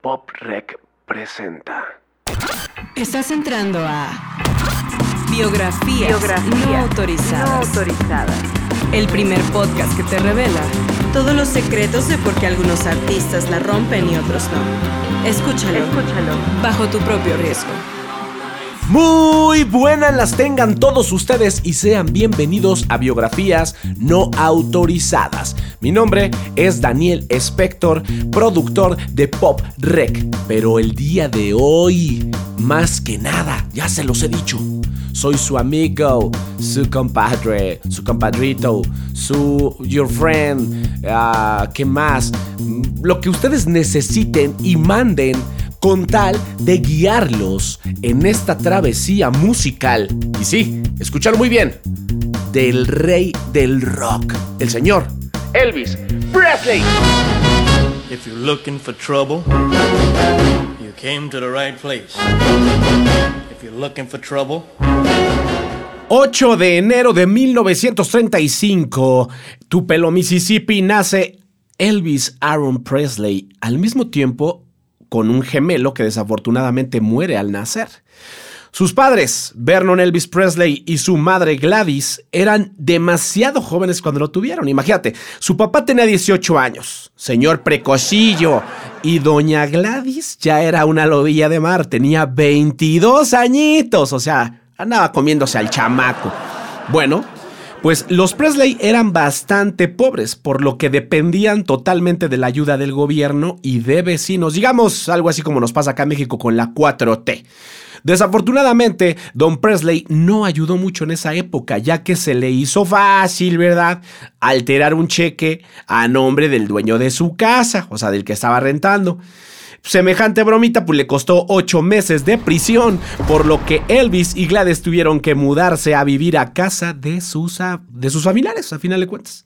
Pop Rec presenta. Estás entrando a Biografías, no, autorizadas. El primer podcast que te revela todos los secretos de por qué algunos artistas la rompen y otros no. Escúchalo. Escúchalo. Bajo tu propio riesgo. Muy buenas las tengan todos ustedes y sean bienvenidos a Biografías no autorizadas. Mi nombre es Daniel Spector, productor de Pop Rec, pero el día de hoy, más que nada, ya se los he dicho, soy su amigo, su compadre, su compadrito, su your friend, uh, ¿qué más? Lo que ustedes necesiten y manden con tal de guiarlos en esta travesía musical. Y sí, escuchar muy bien, del rey del rock, el señor Elvis Presley. If you're looking for trouble, you came to the right place. If you're looking for trouble, 8 de enero de 1935, Tupelo, Mississippi, nace Elvis Aaron Presley. Al mismo tiempo, con un gemelo que desafortunadamente muere al nacer. Sus padres, Vernon Elvis Presley y su madre Gladys, eran demasiado jóvenes cuando lo tuvieron. Imagínate, su papá tenía 18 años, señor precocillo, y doña Gladys ya era una lobilla de mar, tenía 22 añitos, o sea, andaba comiéndose al chamaco. Bueno, pues los Presley eran bastante pobres, por lo que dependían totalmente de la ayuda del gobierno y de vecinos, digamos algo así como nos pasa acá en México con la 4T. Desafortunadamente, Don Presley no ayudó mucho en esa época, ya que se le hizo fácil, ¿verdad? Alterar un cheque a nombre del dueño de su casa, o sea, del que estaba rentando. Semejante bromita pues le costó ocho meses de prisión, por lo que Elvis y Gladys tuvieron que mudarse a vivir a casa de sus, de sus familiares, a final de cuentas.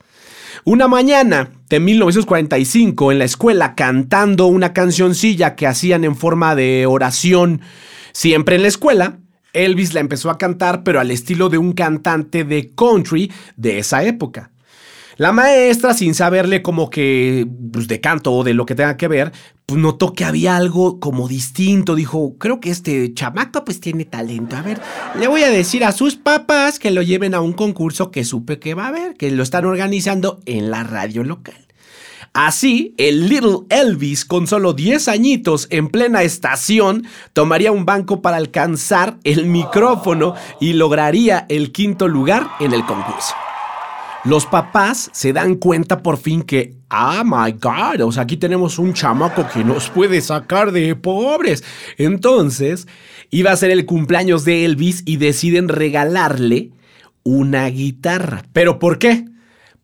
Una mañana de 1945 en la escuela cantando una cancioncilla que hacían en forma de oración siempre en la escuela, Elvis la empezó a cantar pero al estilo de un cantante de country de esa época. La maestra, sin saberle como que pues, de canto o de lo que tenga que ver, pues notó que había algo como distinto. Dijo, creo que este chamaco pues tiene talento. A ver, le voy a decir a sus papás que lo lleven a un concurso que supe que va a haber, que lo están organizando en la radio local. Así, el Little Elvis, con solo 10 añitos en plena estación, tomaría un banco para alcanzar el micrófono y lograría el quinto lugar en el concurso. Los papás se dan cuenta por fin que, ah, my God, o sea, aquí tenemos un chamaco que nos puede sacar de pobres. Entonces, iba a ser el cumpleaños de Elvis y deciden regalarle una guitarra. ¿Pero por qué?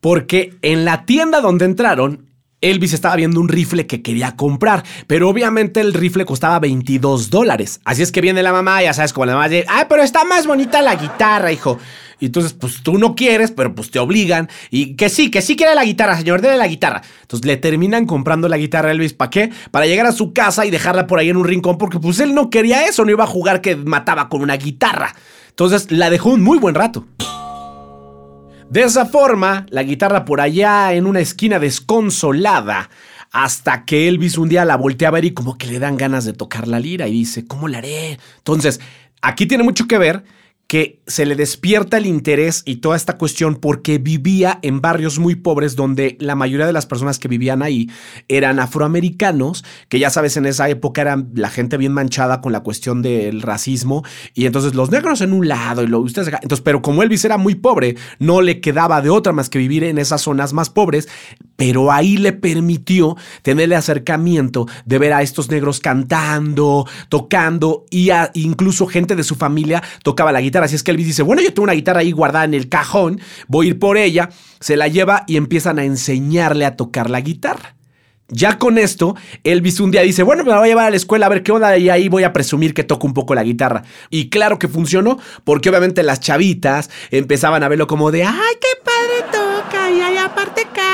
Porque en la tienda donde entraron, Elvis estaba viendo un rifle que quería comprar, pero obviamente el rifle costaba 22 dólares. Así es que viene la mamá, ya sabes, como la mamá dice, ay, pero está más bonita la guitarra, hijo. Y entonces, pues tú no quieres, pero pues te obligan. Y que sí, que sí quiere la guitarra, señor, dele la guitarra. Entonces le terminan comprando la guitarra a Elvis. ¿Para qué? Para llegar a su casa y dejarla por ahí en un rincón, porque pues él no quería eso, no iba a jugar que mataba con una guitarra. Entonces la dejó un muy buen rato. De esa forma, la guitarra por allá en una esquina desconsolada, hasta que Elvis un día la voltea a ver y como que le dan ganas de tocar la lira y dice, ¿cómo la haré? Entonces, aquí tiene mucho que ver que se le despierta el interés y toda esta cuestión porque vivía en barrios muy pobres donde la mayoría de las personas que vivían ahí eran afroamericanos, que ya sabes, en esa época eran la gente bien manchada con la cuestión del racismo. Y entonces los negros en un lado y lo ustedes entonces, pero como Elvis era muy pobre, no le quedaba de otra más que vivir en esas zonas más pobres, pero ahí le permitió tener el acercamiento de ver a estos negros cantando, tocando y incluso gente de su familia tocaba la guitarra Así es que Elvis dice, bueno, yo tengo una guitarra ahí guardada en el cajón, voy a ir por ella, se la lleva y empiezan a enseñarle a tocar la guitarra. Ya con esto, Elvis un día dice, bueno, me la voy a llevar a la escuela a ver qué onda y ahí voy a presumir que toco un poco la guitarra. Y claro que funcionó, porque obviamente las chavitas empezaban a verlo como de, ay, qué padre toca y aparte canta.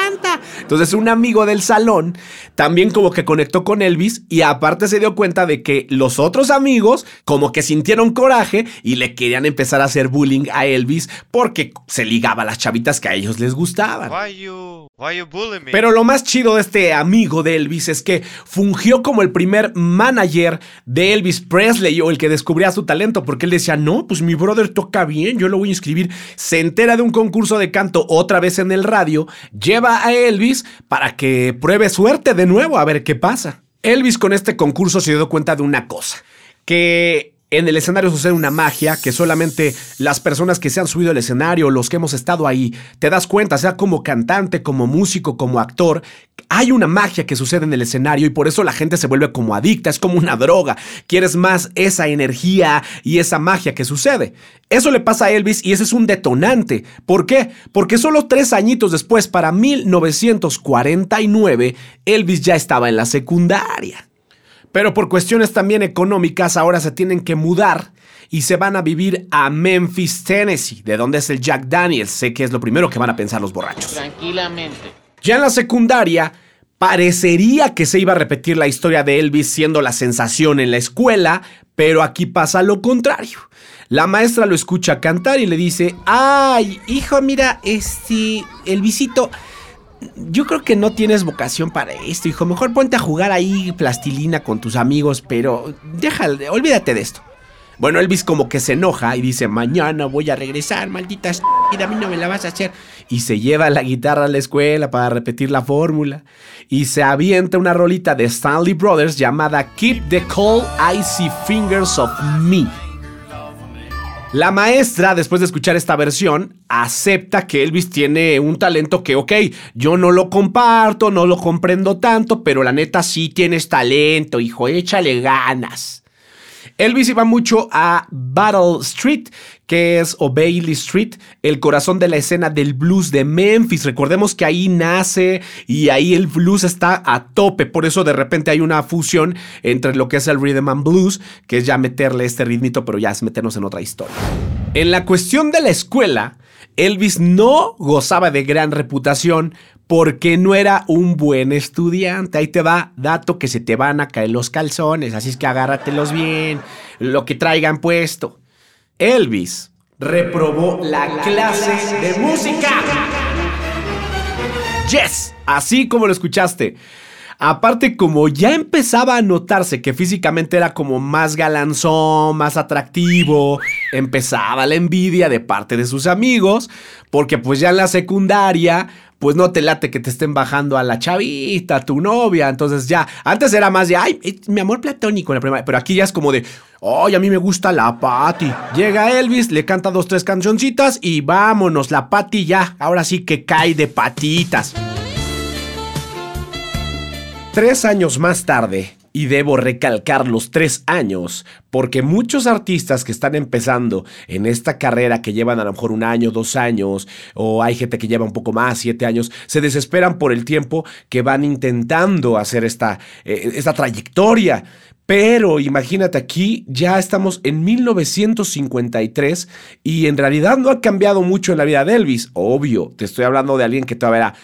Entonces un amigo del salón también como que conectó con Elvis y aparte se dio cuenta de que los otros amigos como que sintieron coraje y le querían empezar a hacer bullying a Elvis porque se ligaba a las chavitas que a ellos les gustaban. Pero lo más chido de este amigo de Elvis es que fungió como el primer manager de Elvis Presley o el que descubría su talento, porque él decía, no, pues mi brother toca bien, yo lo voy a inscribir. Se entera de un concurso de canto otra vez en el radio, lleva a Elvis para que pruebe suerte de nuevo, a ver qué pasa. Elvis con este concurso se dio cuenta de una cosa, que en el escenario sucede una magia que solamente las personas que se han subido al escenario, los que hemos estado ahí, te das cuenta, sea como cantante, como músico, como actor, hay una magia que sucede en el escenario y por eso la gente se vuelve como adicta, es como una droga, quieres más esa energía y esa magia que sucede. Eso le pasa a Elvis y ese es un detonante. ¿Por qué? Porque solo tres añitos después, para 1949, Elvis ya estaba en la secundaria. Pero por cuestiones también económicas ahora se tienen que mudar y se van a vivir a Memphis, Tennessee, de donde es el Jack Daniels. Sé que es lo primero que van a pensar los borrachos. Tranquilamente. Ya en la secundaria, parecería que se iba a repetir la historia de Elvis siendo la sensación en la escuela, pero aquí pasa lo contrario. La maestra lo escucha cantar y le dice, ay, hijo, mira, este, Elvisito yo creo que no tienes vocación para esto, hijo. Mejor ponte a jugar ahí plastilina con tus amigos, pero déjale, olvídate de esto. Bueno, Elvis como que se enoja y dice, mañana voy a regresar, maldita y a mí no me la vas a hacer. Y se lleva la guitarra a la escuela para repetir la fórmula. Y se avienta una rolita de Stanley Brothers llamada Keep the Cold Icy Fingers of Me. La maestra, después de escuchar esta versión, acepta que Elvis tiene un talento que, ok, yo no lo comparto, no lo comprendo tanto, pero la neta sí tienes talento, hijo, échale ganas. Elvis iba mucho a Battle Street, que es o Bailey Street, el corazón de la escena del blues de Memphis. Recordemos que ahí nace y ahí el blues está a tope, por eso de repente hay una fusión entre lo que es el rhythm and blues, que es ya meterle este ritmito, pero ya es meternos en otra historia. En la cuestión de la escuela, Elvis no gozaba de gran reputación porque no era un buen estudiante. Ahí te va, dato que se te van a caer los calzones, así es que agárratelos bien, lo que traigan puesto. Elvis reprobó la clase de música. Yes, así como lo escuchaste. Aparte, como ya empezaba a notarse que físicamente era como más galanzón, más atractivo, empezaba la envidia de parte de sus amigos, porque pues ya en la secundaria pues no te late que te estén bajando a la chavita, a tu novia. Entonces ya, antes era más de, ay, mi amor platónico en la primera, pero aquí ya es como de, ay, a mí me gusta la Patty. Llega Elvis, le canta dos, tres cancioncitas y vámonos, la Patty ya, ahora sí que cae de patitas. Tres años más tarde, y debo recalcar los tres años, porque muchos artistas que están empezando en esta carrera, que llevan a lo mejor un año, dos años, o hay gente que lleva un poco más, siete años, se desesperan por el tiempo que van intentando hacer esta, eh, esta trayectoria. Pero imagínate aquí, ya estamos en 1953 y en realidad no ha cambiado mucho en la vida de Elvis. Obvio, te estoy hablando de alguien que todavía era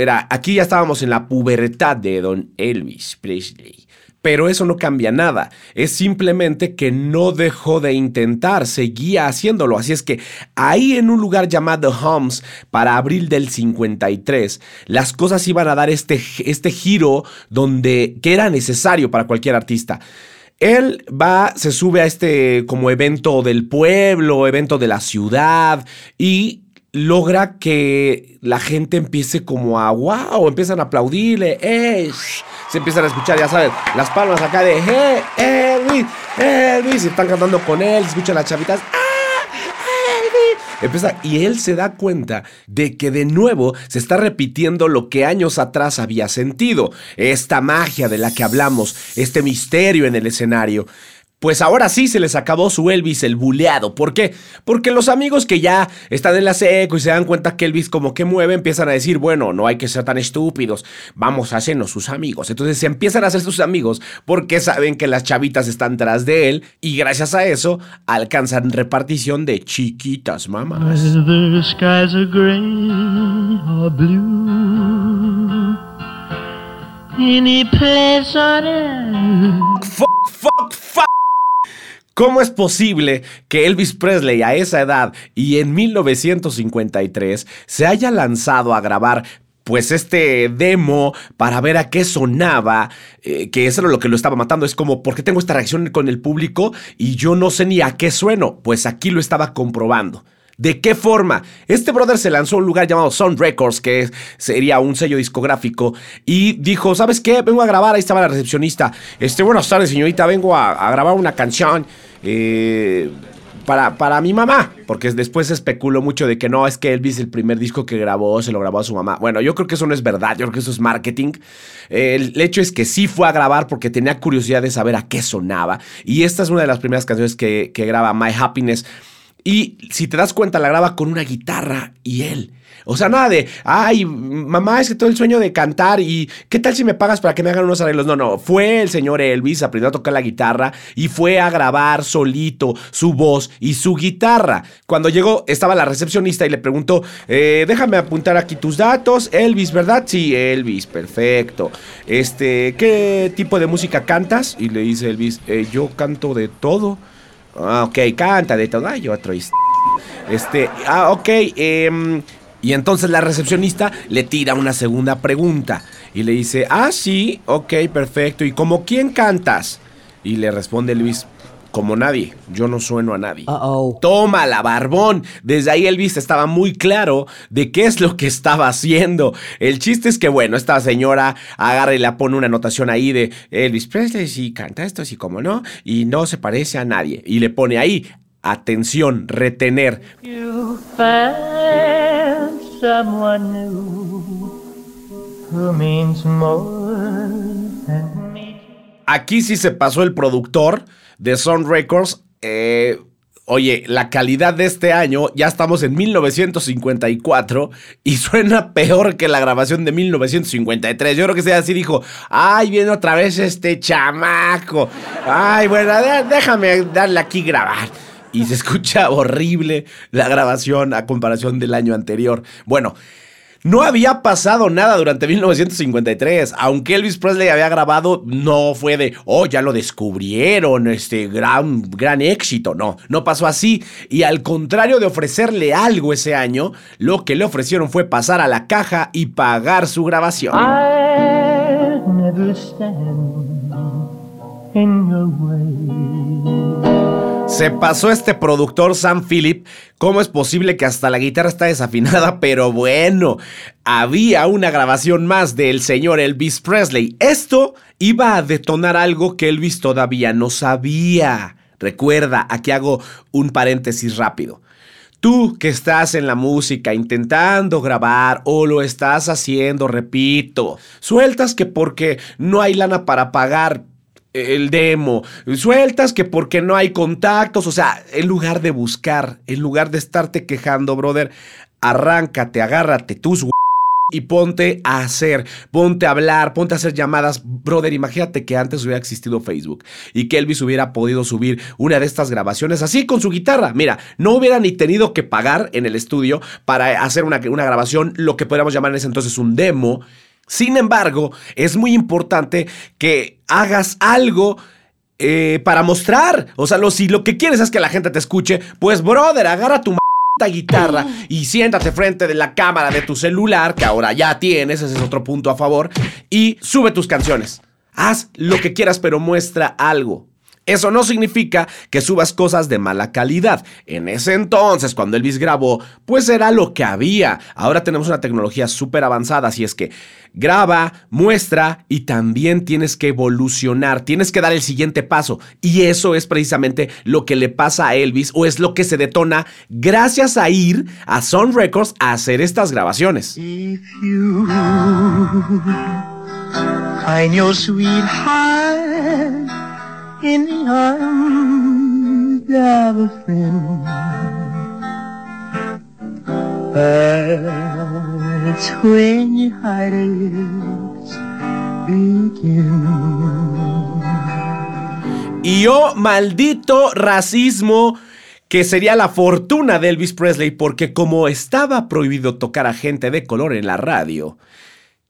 era, aquí ya estábamos en la pubertad de Don Elvis Presley. Pero eso no cambia nada, es simplemente que no dejó de intentar, seguía haciéndolo. Así es que ahí en un lugar llamado Homs, para abril del 53, las cosas iban a dar este, este giro donde, que era necesario para cualquier artista. Él va, se sube a este como evento del pueblo, evento de la ciudad y logra que la gente empiece como a wow, empiezan a aplaudirle, ¡eh! se empiezan a escuchar, ya sabes, las palmas acá de ¡eh! Elvis! Elvis! Y están cantando con él, escuchan las chavitas, ¡ah! Empieza, y él se da cuenta de que de nuevo se está repitiendo lo que años atrás había sentido, esta magia de la que hablamos, este misterio en el escenario. Pues ahora sí se les acabó su Elvis el buleado. ¿Por qué? Porque los amigos que ya están en la seco y se dan cuenta que Elvis como que mueve, empiezan a decir, bueno, no hay que ser tan estúpidos, vamos a hacernos sus amigos. Entonces se empiezan a hacer sus amigos porque saben que las chavitas están tras de él y gracias a eso alcanzan repartición de chiquitas mamás. ¿Cómo es posible que Elvis Presley a esa edad y en 1953 se haya lanzado a grabar pues este demo para ver a qué sonaba, eh, que eso era lo que lo estaba matando. Es como, ¿por qué tengo esta reacción con el público y yo no sé ni a qué sueno? Pues aquí lo estaba comprobando. ¿De qué forma? Este brother se lanzó a un lugar llamado Sound Records, que sería un sello discográfico, y dijo, ¿sabes qué? Vengo a grabar, ahí estaba la recepcionista. Este, buenas tardes, señorita, vengo a, grabar una canción. Eh, para, para, mi mamá, porque después se especuló mucho de que no, es que Elvis el primer disco que grabó se lo grabó a su mamá. Bueno, yo creo que eso no es verdad, yo creo que eso es marketing. El hecho es que sí fue a grabar porque tenía curiosidad de saber a qué sonaba. Y esta es una de las primeras canciones que, que graba My Happiness. Y si te das cuenta, la graba con una guitarra y él. O sea, nada de, ay, mamá, es que todo el sueño de cantar y ¿qué tal si me pagas para que me hagan unos arreglos? No, no, fue el señor Elvis, aprendió a tocar la guitarra y fue a grabar solito su voz y su guitarra. Cuando llegó, estaba la recepcionista y le preguntó, eh, déjame apuntar aquí tus datos. Elvis, ¿verdad? Sí, Elvis, perfecto. Este, ¿qué tipo de música cantas? Y le dice Elvis, eh, yo canto de todo. Ah, ok, canta de todo. Ay, otro. Este, ah, ok. Em, y entonces la recepcionista le tira una segunda pregunta y le dice, ah, sí, ok, perfecto. ¿Y como quién cantas? Y le responde Luis, como nadie. Yo no sueno a nadie. Toma la barbón. Desde ahí Elvis estaba muy claro de qué es lo que estaba haciendo. El chiste es que, bueno, esta señora agarra y le pone una anotación ahí de Elvis Presley, sí, canta esto, sí, como no, y no se parece a nadie. Y le pone ahí, atención, retener. Aquí sí se pasó el productor de Sound Records. Eh, oye, la calidad de este año, ya estamos en 1954 y suena peor que la grabación de 1953. Yo creo que sea así dijo, ay, viene otra vez este chamaco. Ay, bueno, déjame darle aquí grabar. Y se escucha horrible la grabación a comparación del año anterior. Bueno, no había pasado nada durante 1953. Aunque Elvis Presley había grabado, no fue de, oh, ya lo descubrieron, este gran, gran éxito. No, no pasó así. Y al contrario de ofrecerle algo ese año, lo que le ofrecieron fue pasar a la caja y pagar su grabación. Se pasó este productor Sam Phillip. ¿Cómo es posible que hasta la guitarra está desafinada? Pero bueno, había una grabación más del señor Elvis Presley. Esto iba a detonar algo que Elvis todavía no sabía. Recuerda, aquí hago un paréntesis rápido. Tú que estás en la música intentando grabar o lo estás haciendo, repito, sueltas que porque no hay lana para pagar el demo, sueltas que porque no hay contactos, o sea, en lugar de buscar, en lugar de estarte quejando, brother, arráncate, agárrate tus y ponte a hacer, ponte a hablar, ponte a hacer llamadas. Brother, imagínate que antes hubiera existido Facebook y que Elvis hubiera podido subir una de estas grabaciones así con su guitarra. Mira, no hubiera ni tenido que pagar en el estudio para hacer una, una grabación, lo que podríamos llamar en ese entonces un demo sin embargo, es muy importante que hagas algo eh, para mostrar. O sea, lo, si lo que quieres es que la gente te escuche, pues brother, agarra tu guitarra y siéntate frente de la cámara de tu celular, que ahora ya tienes, ese es otro punto a favor, y sube tus canciones. Haz lo que quieras, pero muestra algo. Eso no significa que subas cosas de mala calidad. En ese entonces, cuando Elvis grabó, pues era lo que había. Ahora tenemos una tecnología súper avanzada, así es que graba, muestra y también tienes que evolucionar, tienes que dar el siguiente paso. Y eso es precisamente lo que le pasa a Elvis o es lo que se detona gracias a ir a Sound Records a hacer estas grabaciones. Y oh, maldito racismo que sería la fortuna de Elvis Presley porque como estaba prohibido tocar a gente de color en la radio,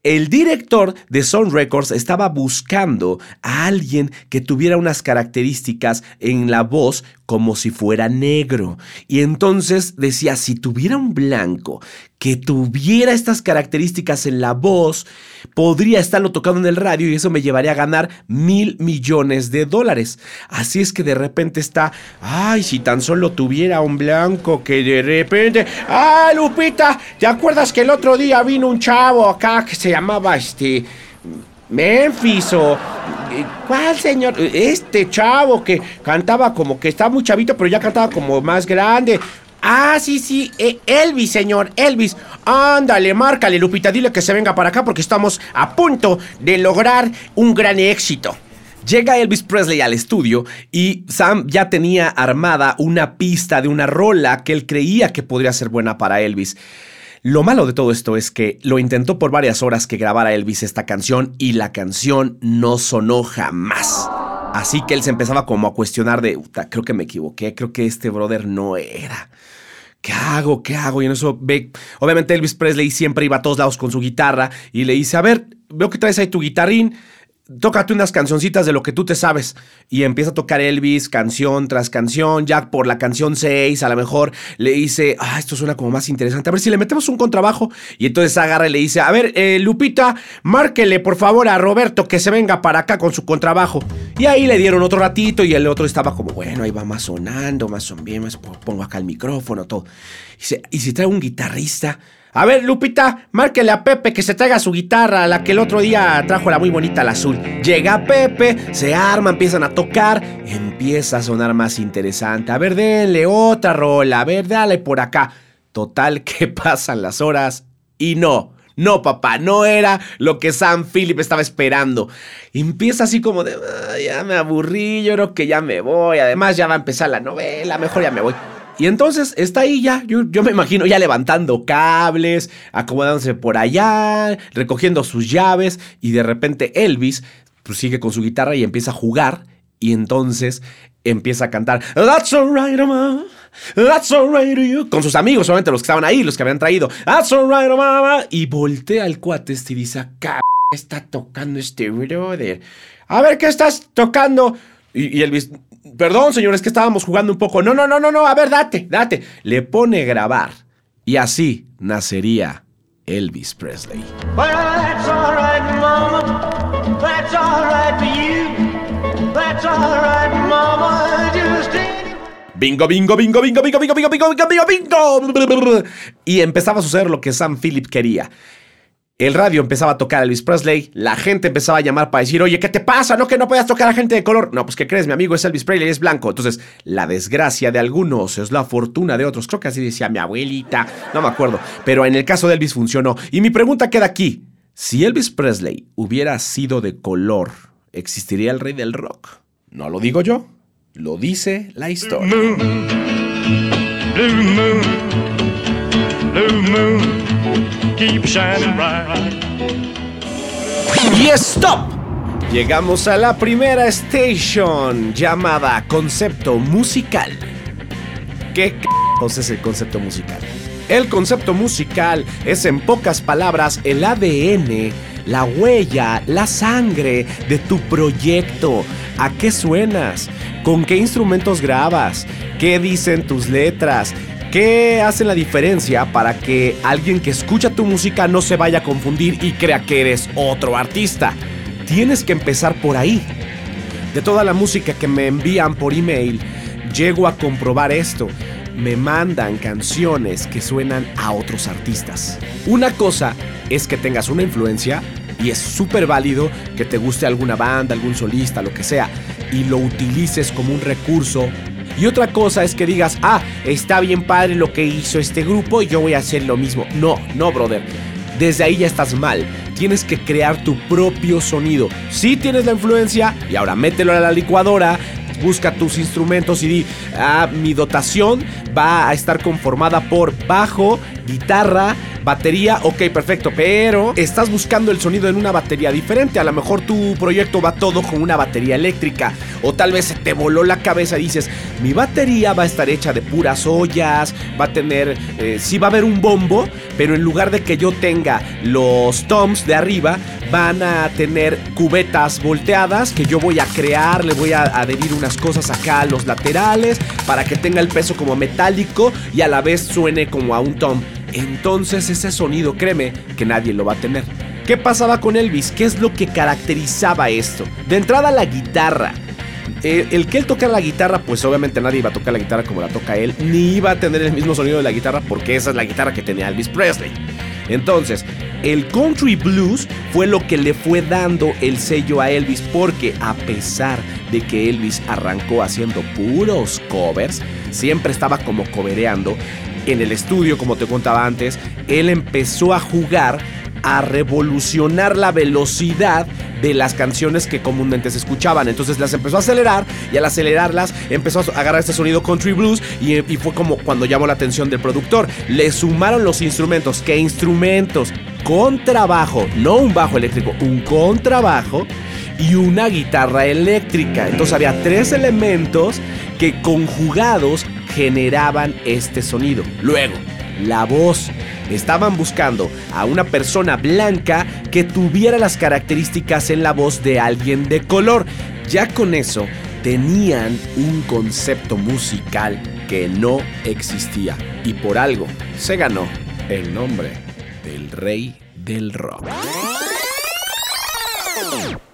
el director de Sound Records estaba buscando a alguien que tuviera unas características en la voz como si fuera negro. Y entonces decía, si tuviera un blanco que tuviera estas características en la voz, podría estarlo tocando en el radio y eso me llevaría a ganar mil millones de dólares. Así es que de repente está, ay, si tan solo tuviera un blanco que de repente, ah, Lupita, ¿te acuerdas que el otro día vino un chavo acá que se llamaba este... Memphis o... Eh, ¿Cuál señor? Este chavo que cantaba como que está muy chavito, pero ya cantaba como más grande. Ah, sí, sí, eh, Elvis, señor, Elvis. Ándale, márcale, Lupita, dile que se venga para acá porque estamos a punto de lograr un gran éxito. Llega Elvis Presley al estudio y Sam ya tenía armada una pista de una rola que él creía que podría ser buena para Elvis. Lo malo de todo esto es que lo intentó por varias horas que grabara Elvis esta canción y la canción no sonó jamás. Así que él se empezaba como a cuestionar de, creo que me equivoqué, creo que este brother no era. ¿Qué hago? ¿Qué hago? Y en eso ve, obviamente Elvis Presley siempre iba a todos lados con su guitarra y le dice, a ver, veo que traes ahí tu guitarrín, tócate unas cancioncitas de lo que tú te sabes. Y empieza a tocar Elvis canción tras canción. Ya por la canción 6, a lo mejor le dice, ah, esto suena como más interesante. A ver si le metemos un contrabajo. Y entonces agarra y le dice, a ver, eh, Lupita, márquele por favor a Roberto que se venga para acá con su contrabajo. Y ahí le dieron otro ratito y el otro estaba como, bueno, ahí va más sonando, más son bien, más pongo acá el micrófono, todo. Y, y si trae un guitarrista a ver, Lupita, márquele a Pepe que se traiga su guitarra, la que el otro día trajo la muy bonita, la azul. Llega Pepe, se arma, empiezan a tocar, empieza a sonar más interesante. A ver, denle otra rola, a ver, dale por acá. Total, que pasan las horas y no. No, papá, no era lo que Sam Philip estaba esperando. Empieza así como de, ya me aburrí, yo creo que ya me voy. Además, ya va a empezar la novela, mejor ya me voy. Y entonces está ahí ya, yo, me imagino ya levantando cables, acomodándose por allá, recogiendo sus llaves y de repente Elvis pues, sigue con su guitarra y empieza a jugar y entonces empieza a cantar That's alright, mama. That's alright you. Con sus amigos, solamente los que estaban ahí, los que habían traído. That's alright, mama. Y voltea al cuate este y dice, ¿qué está tocando este brother? A ver, ¿qué estás tocando? Y Elvis, Perdón, señores, que estábamos jugando un poco. No, no, no, no, no. A ver, date, date. Le pone grabar. Y así nacería Elvis Presley. Bingo, bingo, bingo, bingo, bingo, bingo, bingo, bingo, bingo, bingo, bingo. Y empezaba a suceder lo que Sam Philip quería. El radio empezaba a tocar a Elvis Presley, la gente empezaba a llamar para decir, oye, ¿qué te pasa? No que no puedas tocar a gente de color. No, pues ¿qué crees? Mi amigo es Elvis Presley, es blanco. Entonces, la desgracia de algunos es la fortuna de otros. Creo que así decía mi abuelita, no me acuerdo. Pero en el caso de Elvis funcionó. Y mi pregunta queda aquí. Si Elvis Presley hubiera sido de color, ¿existiría el rey del rock? No lo digo yo, lo dice la historia. Y stop. Llegamos a la primera station llamada concepto musical. ¿Qué c es el concepto musical? El concepto musical es en pocas palabras el ADN, la huella, la sangre de tu proyecto. ¿A qué suenas? ¿Con qué instrumentos grabas? ¿Qué dicen tus letras? ¿Qué hace la diferencia para que alguien que escucha tu música no se vaya a confundir y crea que eres otro artista? Tienes que empezar por ahí. De toda la música que me envían por email, llego a comprobar esto. Me mandan canciones que suenan a otros artistas. Una cosa es que tengas una influencia y es súper válido que te guste alguna banda, algún solista, lo que sea, y lo utilices como un recurso y otra cosa es que digas, ah, está bien padre lo que hizo este grupo yo voy a hacer lo mismo. No, no, brother. Desde ahí ya estás mal. Tienes que crear tu propio sonido. Si tienes la influencia y ahora mételo a la licuadora, busca tus instrumentos y di, ah, mi dotación va a estar conformada por bajo, guitarra, batería, ok, perfecto, pero estás buscando el sonido en una batería diferente. A lo mejor tu proyecto va todo con una batería eléctrica. O tal vez te voló la cabeza y dices, mi batería va a estar hecha de puras ollas, va a tener, eh, sí va a haber un bombo, pero en lugar de que yo tenga los toms de arriba, van a tener cubetas volteadas que yo voy a crear, le voy a adherir unas cosas acá a los laterales para que tenga el peso como metálico y a la vez suene como a un tom. Entonces ese sonido, créeme, que nadie lo va a tener. ¿Qué pasaba con Elvis? ¿Qué es lo que caracterizaba esto? De entrada la guitarra. El, el, que él tocara la guitarra, pues obviamente nadie iba a tocar la guitarra como la toca él, ni iba a tener el mismo sonido de la guitarra porque esa es la guitarra que tenía Elvis Presley. Entonces, el country blues fue lo que le fue dando el sello a Elvis porque a pesar de que Elvis arrancó haciendo puros covers, siempre estaba como cobereando, en el estudio, como te contaba antes, él empezó a jugar a revolucionar la velocidad de las canciones que comúnmente se escuchaban. Entonces las empezó a acelerar y al acelerarlas empezó a agarrar este sonido country blues y, fue como cuando llamó la atención del productor. Le sumaron los instrumentos. ¿Qué instrumentos? Contrabajo, no un bajo eléctrico, un contrabajo y una guitarra eléctrica. Entonces había tres elementos que conjugados generaban este sonido. Luego, la voz. Estaban buscando a una persona blanca que tuviera las características en la voz de alguien de color. Ya con eso tenían un concepto musical que no existía y por algo se ganó el nombre del rey del rock.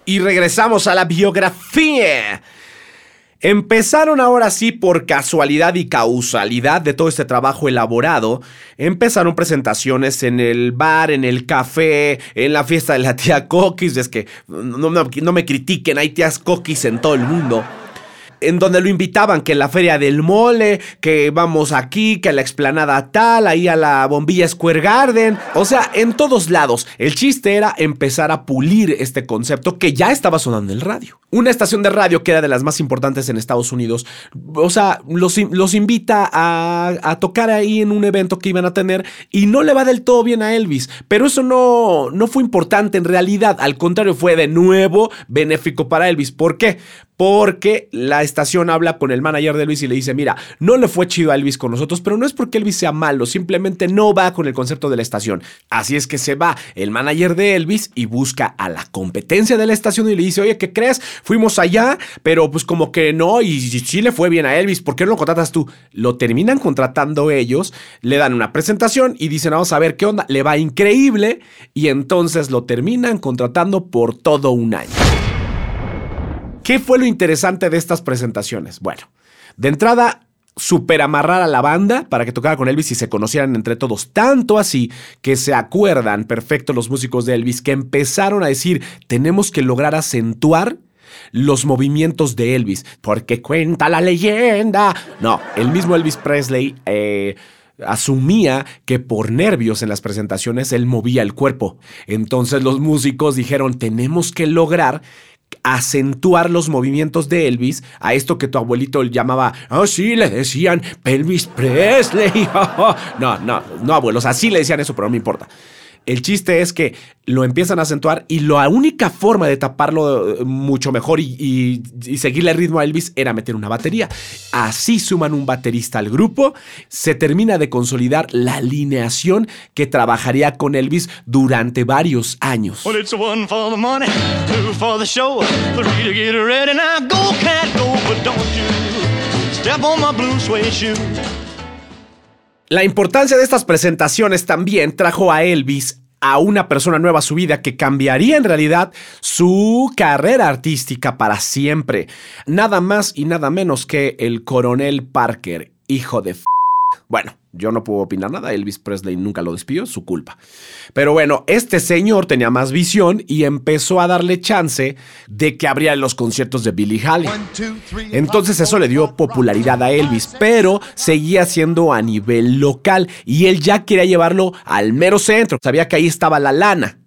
Y regresamos a la biografía. Empezaron ahora sí por casualidad y causalidad de todo este trabajo elaborado. Empezaron presentaciones en el bar, en el café, en la fiesta de la tía Coquis. Es que no, no, me critiquen, hay tías Coquis en todo el mundo en donde lo invitaban, que la feria del mole, que vamos aquí, que la explanada tal, ahí a la bombilla Square Garden. O sea, en todos lados. El chiste era empezar a pulir este concepto que ya estaba sonando en el radio. Una estación de radio que era de las más importantes en Estados Unidos, o sea, los, los invita a, a tocar ahí en un evento que iban a tener y no le va del todo bien a Elvis. Pero eso no, no fue importante en realidad, al contrario, fue de nuevo benéfico para Elvis. ¿Por qué? Porque la estación habla con el manager de Elvis y le dice, mira, no le fue chido a Elvis con nosotros, pero no es porque Elvis sea malo, simplemente no va con el concepto de la estación. Así es que se va el manager de Elvis y busca a la competencia de la estación y le dice, oye, ¿qué crees? Fuimos allá, pero pues como que no, y sí le fue bien a Elvis, ¿por qué no lo contratas tú? Lo terminan contratando ellos, le dan una presentación y dicen, vamos a ver qué onda, le va increíble, y entonces lo terminan contratando por todo un año. ¿Qué fue lo interesante de estas presentaciones? Bueno, de entrada, super amarrar a la banda para que tocara con Elvis y se conocieran entre todos. Tanto así que se acuerdan perfecto los músicos de Elvis que empezaron a decir, tenemos que lograr acentuar los movimientos de Elvis, porque cuenta la leyenda. No, el mismo Elvis Presley... Eh, asumía que por nervios en las presentaciones él movía el cuerpo. Entonces los músicos dijeron, tenemos que lograr acentuar los movimientos de Elvis a esto que tu abuelito llamaba, oh sí, le decían Elvis Presley. no, no, no abuelos, así le decían eso, pero no me importa. El chiste es que lo empiezan a acentuar y la única forma de taparlo eh, mucho mejor y, seguirle el ritmo a Elvis era meter una batería. Así suman un baterista al grupo, se termina de consolidar la alineación que trabajaría con Elvis durante varios años. Step on my blue suede shoe. La importancia de estas presentaciones también trajo a Elvis a una persona nueva a su vida que cambiaría en realidad su carrera artística para siempre. Nada más y nada menos que el coronel Parker, hijo de... F bueno, yo no puedo opinar nada, Elvis Presley nunca lo despidió, su culpa. Pero bueno, este señor tenía más visión y empezó a darle chance de que abriera los conciertos de Billy Halley. Entonces eso le dio popularidad a Elvis, pero seguía siendo a nivel local y él ya quería llevarlo al mero centro, sabía que ahí estaba la lana.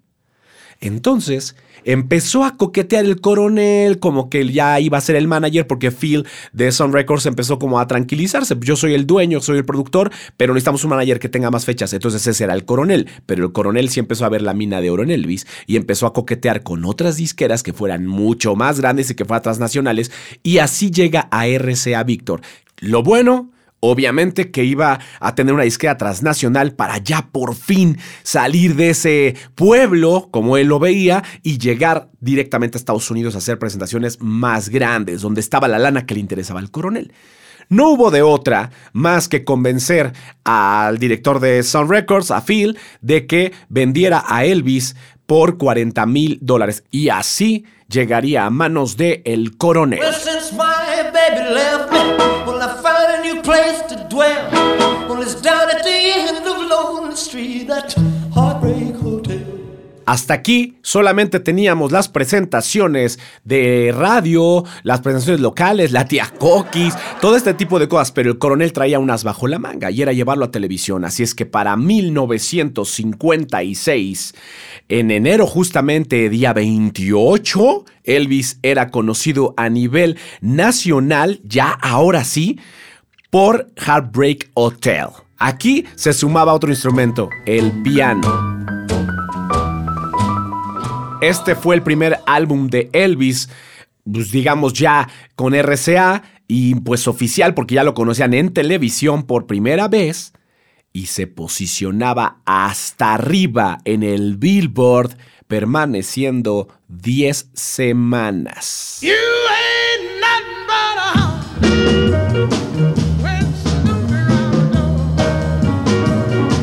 Entonces, empezó a coquetear el coronel, como que ya iba a ser el manager, porque Phil de Sun Records empezó como a tranquilizarse. Yo soy el dueño, soy el productor, pero necesitamos un manager que tenga más fechas. Entonces ese era el coronel. Pero el coronel sí empezó a ver la mina de oro en Elvis y empezó a coquetear con otras disqueras que fueran mucho más grandes y que fueran transnacionales. Y así llega a RCA Victor. Lo bueno Obviamente que iba a tener una disquera transnacional para ya por fin salir de ese pueblo, como él lo veía, y llegar directamente a Estados Unidos a hacer presentaciones más grandes, donde estaba la lana que le interesaba al coronel. No hubo de otra más que convencer al director de Sun Records, a Phil, de que vendiera a Elvis por 40 mil dólares. Y así llegaría a manos de el coronel. Hasta aquí solamente teníamos las presentaciones de radio, las presentaciones locales, la tía Coquis, todo este tipo de cosas, pero el coronel traía unas bajo la manga y era llevarlo a televisión. Así es que para 1956, en enero justamente día 28, Elvis era conocido a nivel nacional, ya ahora sí, por Heartbreak Hotel. Aquí se sumaba otro instrumento, el piano. Este fue el primer álbum de Elvis, pues digamos ya con RCA y pues oficial porque ya lo conocían en televisión por primera vez y se posicionaba hasta arriba en el Billboard permaneciendo 10 semanas.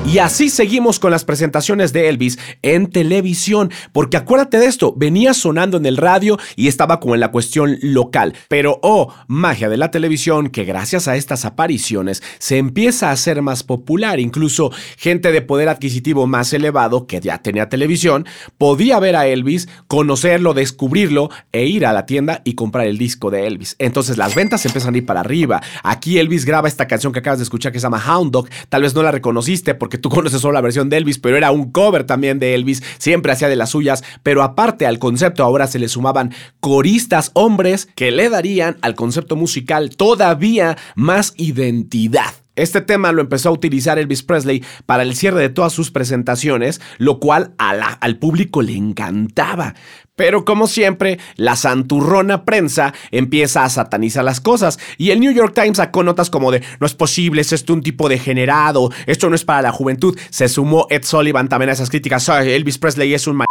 Y así seguimos con las presentaciones de Elvis en televisión, porque acuérdate de esto, venía sonando en el radio y estaba como en la cuestión local. Pero, oh, magia de la televisión, que gracias a estas apariciones se empieza a hacer más popular. Incluso gente de poder adquisitivo más elevado, que ya tenía televisión, podía ver a Elvis, conocerlo, descubrirlo e ir a la tienda y comprar el disco de Elvis. Entonces las ventas empiezan a ir para arriba. Aquí Elvis graba esta canción que acabas de escuchar que se llama Hound Dog. Tal vez no la reconociste porque tú conoces solo la versión de Elvis, pero era un cover también de Elvis, siempre hacía de las suyas, pero aparte al concepto ahora se le sumaban coristas hombres que le darían al concepto musical todavía más identidad. Este tema lo empezó a utilizar Elvis Presley para el cierre de todas sus presentaciones, lo cual al público le encantaba. Pero como siempre, la santurrona prensa empieza a satanizar las cosas y el New York Times sacó notas como de no es posible, es esto un tipo degenerado, esto no es para la juventud. Se sumó Ed Sullivan también a esas críticas, Elvis Presley es un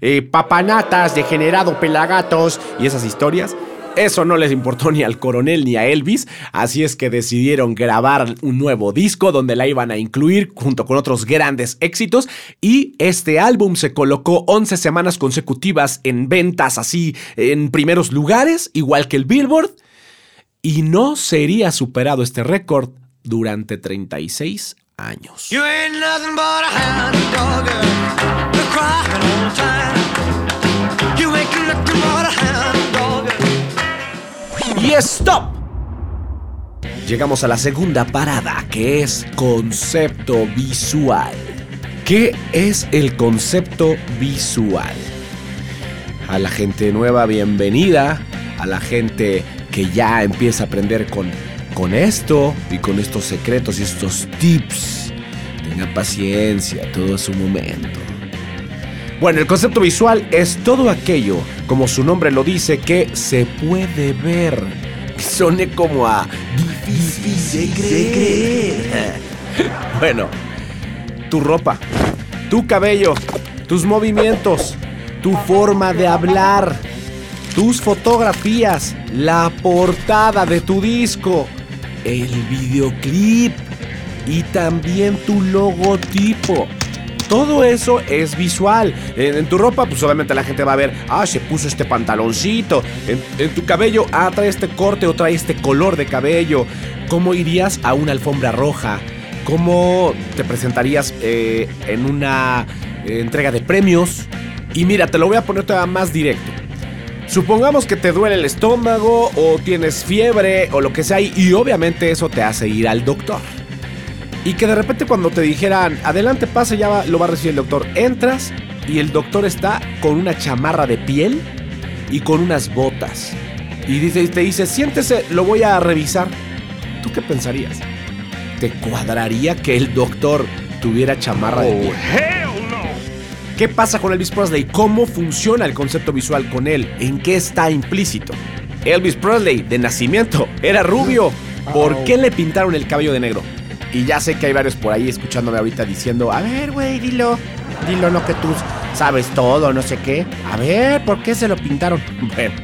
eh, papanatas, degenerado, pelagatos y esas historias. Eso no les importó ni al coronel ni a Elvis, así es que decidieron grabar un nuevo disco donde la iban a incluir junto con otros grandes éxitos y este álbum se colocó 11 semanas consecutivas en ventas así en primeros lugares, igual que el Billboard, y no sería superado este récord durante 36 años. Y stop. Llegamos a la segunda parada, que es concepto visual. ¿Qué es el concepto visual? A la gente nueva, bienvenida. A la gente que ya empieza a aprender con, con esto y con estos secretos y estos tips. Tenga paciencia, todo su momento. Bueno, el concepto visual es todo aquello, como su nombre lo dice, que se puede ver. Sone como a difícil de creer. bueno, tu ropa, tu cabello, tus movimientos, tu forma de hablar, tus fotografías, la portada de tu disco, el videoclip y también tu logotipo. Todo eso es visual. En, tu ropa, pues obviamente la gente va a ver, ah, se puso este pantaloncito. En, tu cabello, ah, trae este corte o trae este color de cabello. ¿Cómo irías a una alfombra roja? ¿Cómo te presentarías eh, en una eh, entrega de premios? Y mira, te lo voy a poner todavía más directo. Supongamos que te duele el estómago o tienes fiebre o lo que sea y obviamente eso te hace ir al doctor y que de repente cuando te dijeran, adelante pase, ya lo va a recibir el doctor, entras y el doctor está con una chamarra de piel y con unas botas. Y dice, te dice, siéntese, lo voy a revisar. ¿Tú qué pensarías? ¿Te cuadraría que el doctor tuviera chamarra de piel? ¿Qué pasa con Elvis Presley? ¿Cómo funciona el concepto visual con él? ¿En qué está implícito? Elvis Presley, de nacimiento, era rubio. ¿Por qué le pintaron el cabello de negro? Y ya sé que hay varios por ahí escuchándome ahorita diciendo, a ver, güey, dilo, dilo lo que tú sabes todo, no sé qué. A ver, ¿por qué se lo pintaron? Bueno,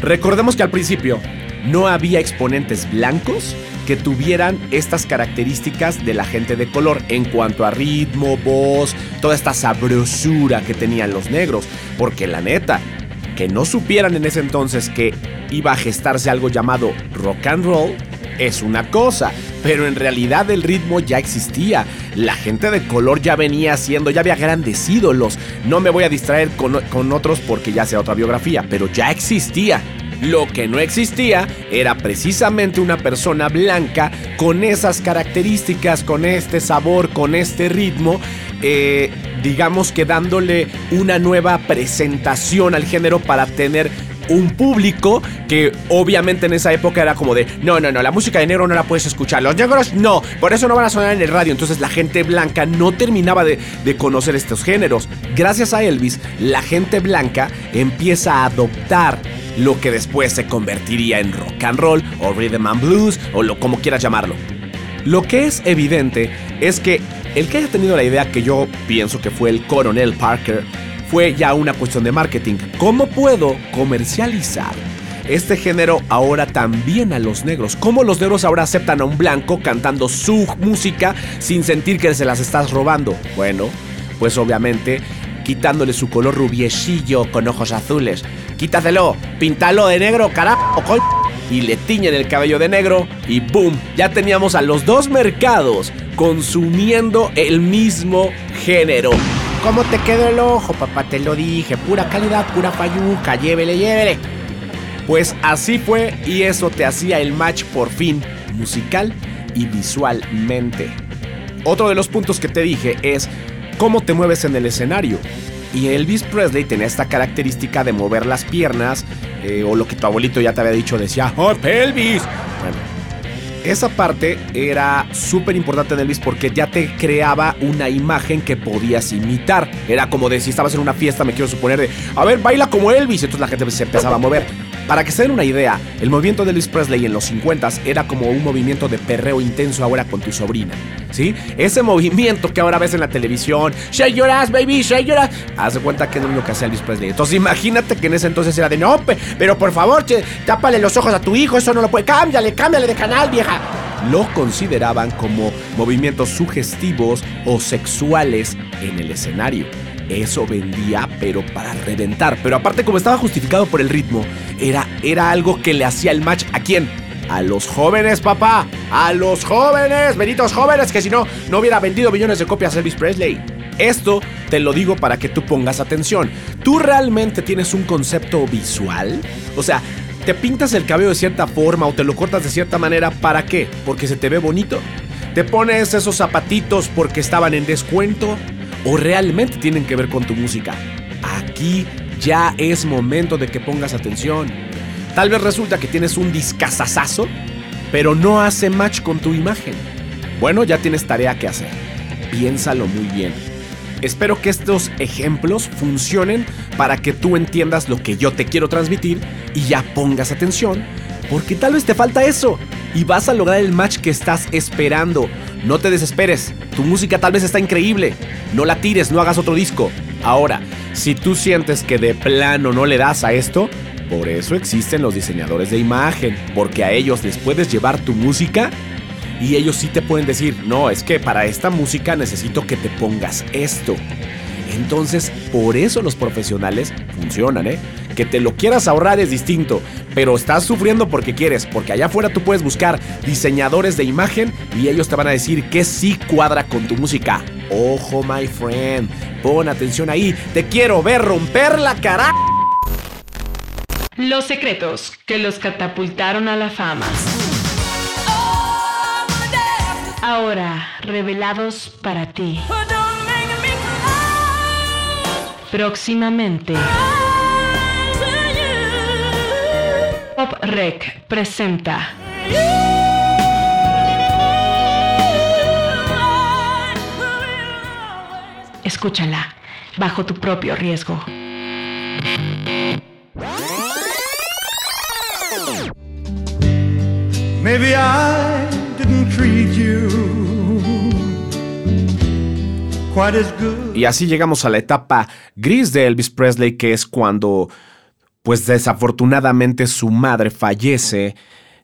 recordemos que al principio no había exponentes blancos que tuvieran estas características de la gente de color en cuanto a ritmo, voz, toda esta sabrosura que tenían los negros. Porque la neta, que no supieran en ese entonces que iba a gestarse algo llamado rock and roll, es una cosa, pero en realidad el ritmo ya existía. La gente de color ya venía haciendo, ya había grandes ídolos. No me voy a distraer con, con otros porque ya sea otra biografía, pero ya existía. Lo que no existía era precisamente una persona blanca con esas características, con este sabor, con este ritmo, eh, digamos que dándole una nueva presentación al género para tener un público que obviamente en esa época era como de, no, no, no, la música de negro no la puedes escuchar, los negros no, por eso no van a sonar en el radio, entonces la gente blanca no terminaba de, de conocer estos géneros. Gracias a Elvis, la gente blanca empieza a adoptar lo que después se convertiría en rock and roll o rhythm and blues o lo como quieras llamarlo. Lo que es evidente es que el que haya tenido la idea que yo pienso que fue el coronel Parker fue ya una cuestión de marketing. ¿Cómo puedo comercializar este género ahora también a los negros? ¿Cómo los negros ahora aceptan a un blanco cantando su música sin sentir que se las estás robando? Bueno, pues obviamente quitándole su color rubiecillo con ojos azules. Quítatelo, píntalo de negro, carajo, y le tiñen el cabello de negro y ¡boom! Ya teníamos a los dos mercados consumiendo el mismo género. ¿Cómo te quedó el ojo, papá? Te lo dije, pura calidad, pura payuca, llévele, llévele. Pues así fue y eso te hacía el match por fin musical y visualmente. Otro de los puntos que te dije es cómo te mueves en el escenario. Y Elvis Presley tenía esta característica de mover las piernas, eh, o lo que tu abuelito ya te había dicho, decía, ¡Oh, Elvis! Bueno, esa parte era súper importante en Elvis porque ya te creaba una imagen que podías imitar. Era como de si estabas en una fiesta, me quiero suponer de, a ver, baila como Elvis. Entonces la gente se empezaba a mover. Para que se den una idea, el movimiento de Elvis Presley en los 50 era como un movimiento de perreo intenso ahora con tu sobrina. ¿Sí? Ese movimiento que ahora ves en la televisión, shake your ass, baby, shake your ass. Haz de cuenta que es lo que hacía Elvis Presley. Entonces imagínate que en ese entonces era de no, pero por favor, che, tápale los ojos a tu hijo, eso no lo puede. Cámbiale, cámbiale de canal, vieja. Lo consideraban como movimientos sugestivos o sexuales en el escenario. Eso vendía, pero para reventar. Pero aparte, como estaba justificado por el ritmo, era, era algo que le hacía el match a quién? A los jóvenes, papá. A los jóvenes, benditos jóvenes, que si no, no hubiera vendido millones de copias Elvis Presley. Esto te lo digo para que tú pongas atención. ¿Tú realmente tienes un concepto visual? O sea, ¿te pintas el cabello de cierta forma o te lo cortas de cierta manera? ¿Para qué? ¿Porque se te ve bonito? ¿Te pones esos zapatitos porque estaban en descuento? ¿O realmente tienen que ver con tu música? Aquí ya es momento de que pongas atención. Tal vez resulta que tienes un discazazazo, pero no hace match con tu imagen. Bueno, ya tienes tarea que hacer. Piénsalo muy bien. Espero que estos ejemplos funcionen para que tú entiendas lo que yo te quiero transmitir y ya pongas atención, porque tal vez te falta eso y vas a lograr el match que estás esperando. No te desesperes, tu música tal vez está increíble. No la tires, no hagas otro disco. Ahora, si tú sientes que de plano no le das a esto, por eso existen los diseñadores de imagen, porque a ellos les puedes llevar tu música y ellos sí te pueden decir, no, es que para esta música necesito que te pongas esto. Entonces, por eso los profesionales funcionan, ¿eh? Que te lo quieras ahorrar es distinto, pero estás sufriendo porque quieres, porque allá afuera tú puedes buscar diseñadores de imagen y ellos te van a decir que sí cuadra con tu música. Ojo, my friend, pon atención ahí, te quiero ver romper la cara. Los secretos que los catapultaron a la fama. Ahora revelados para ti. Próximamente. Pop Rec presenta. Escúchala bajo tu propio riesgo. Maybe I didn't treat you quite as good. Y así llegamos a la etapa gris de Elvis Presley, que es cuando, pues desafortunadamente, su madre fallece.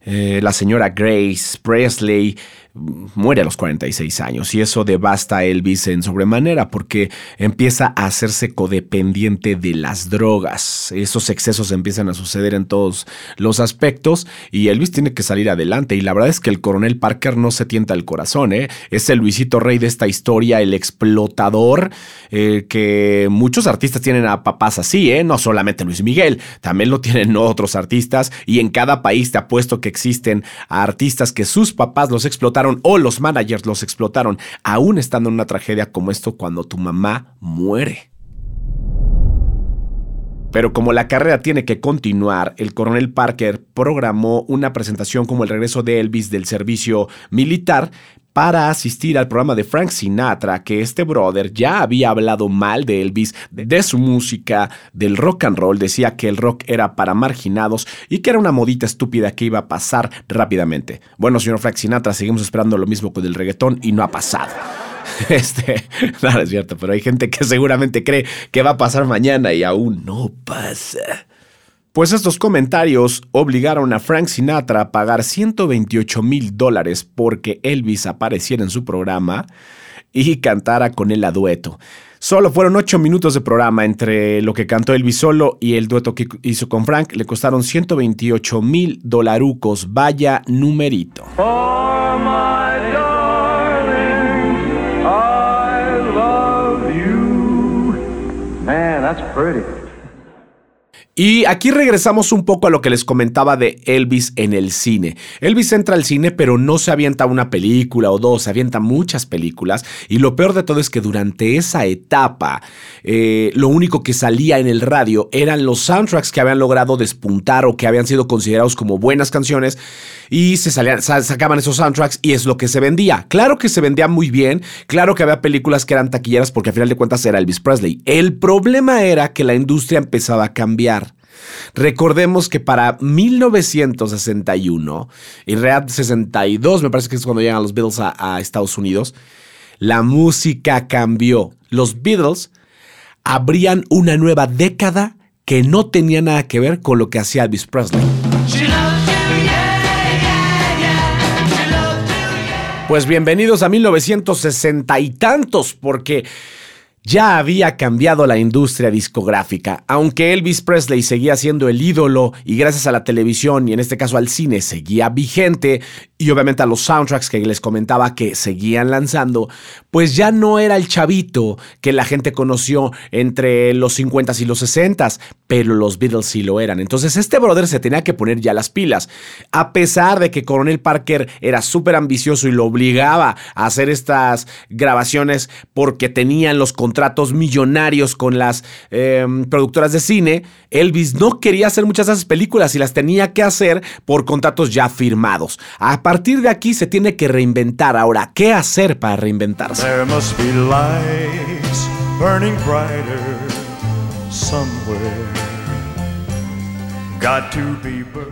Eh, la señora Grace Presley muere a los 46 años y eso devasta a Elvis en sobremanera porque empieza a hacerse codependiente de las drogas. Esos excesos empiezan a suceder en todos los aspectos y Elvis tiene que salir adelante y la verdad es que el coronel Parker no se tienta el corazón, ¿eh? es el Luisito Rey de esta historia, el explotador eh, que muchos artistas tienen a papás así, ¿eh? no solamente Luis Miguel, también lo tienen otros artistas y en cada país te apuesto que existen artistas que sus papás los explotan o los managers los explotaron, aún estando en una tragedia como esto cuando tu mamá muere. Pero como la carrera tiene que continuar, el coronel Parker programó una presentación como el regreso de Elvis del servicio militar, para asistir al programa de Frank Sinatra, que este brother ya había hablado mal de Elvis, de su música, del rock and roll, decía que el rock era para marginados y que era una modita estúpida que iba a pasar rápidamente. Bueno, señor Frank Sinatra, seguimos esperando lo mismo con el reggaetón y no ha pasado. Este, no, es cierto, pero hay gente que seguramente cree que va a pasar mañana y aún no pasa. Pues estos comentarios obligaron a Frank Sinatra a pagar 128 mil dólares porque Elvis apareciera en su programa y cantara con él a dueto. Solo fueron 8 minutos de programa entre lo que cantó Elvis solo y el dueto que hizo con Frank. Le costaron 128 mil dolarucos. Vaya numerito. Man, that's pretty. Y aquí regresamos un poco a lo que les comentaba de Elvis en el cine. Elvis entra al cine pero no se avienta una película o dos, se avienta muchas películas y lo peor de todo es que durante esa etapa eh, lo único que salía en el radio eran los soundtracks que habían logrado despuntar o que habían sido considerados como buenas canciones y se salían, sacaban esos soundtracks y es lo que se vendía. Claro que se vendía muy bien, claro que había películas que eran taquilleras porque al final de cuentas era Elvis Presley. El problema era que la industria empezaba a cambiar. Recordemos que para 1961 y Real 62, me parece que es cuando llegan los Beatles a, a Estados Unidos, la música cambió. Los Beatles abrían una nueva década que no tenía nada que ver con lo que hacía Elvis Presley. Pues bienvenidos a 1960 y tantos, porque ya había cambiado la industria discográfica. Aunque Elvis Presley seguía siendo el ídolo y gracias a la televisión y en este caso al cine seguía vigente y obviamente a los soundtracks que les comentaba que seguían lanzando, pues ya no era el chavito que la gente conoció entre los 50s y los 60s, pero los Beatles sí lo eran. Entonces este brother se tenía que poner ya las pilas. A pesar de que Coronel Parker era súper ambicioso y lo obligaba a hacer estas grabaciones porque tenían los contratos millonarios con las em, productoras de cine, Elvis no quería hacer muchas de esas películas y las tenía que hacer por contratos ya firmados. A partir de aquí se tiene que reinventar. Ahora, ¿qué hacer para reinventarse?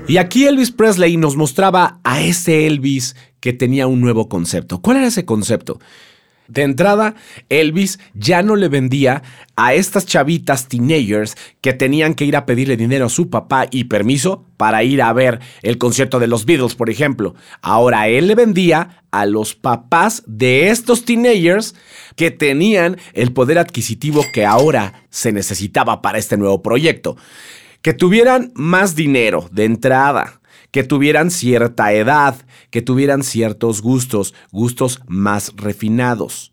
Y aquí Elvis Presley nos mostraba a ese Elvis que tenía un nuevo concepto. ¿Cuál era ese concepto? De entrada, Elvis ya no le vendía a estas chavitas teenagers que tenían que ir a pedirle dinero a su papá y permiso para ir a ver el concierto de los Beatles, por ejemplo. Ahora él le vendía a los papás de estos teenagers que tenían el poder adquisitivo que ahora se necesitaba para este nuevo proyecto. Que tuvieran más dinero de entrada, que tuvieran cierta edad, que tuvieran ciertos gustos, gustos más refinados.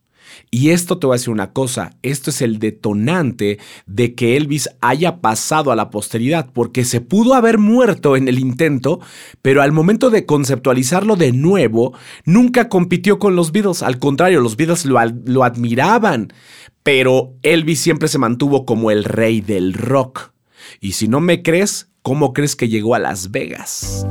Y esto te voy a decir una cosa, esto es el detonante de que Elvis haya pasado a la posteridad, porque se pudo haber muerto en el intento, pero al momento de conceptualizarlo de nuevo, nunca compitió con los Beatles, al contrario, los Beatles lo, lo admiraban pero Elvis siempre se mantuvo como el rey del rock. Y si no me crees, ¿cómo crees que llegó a Las Vegas?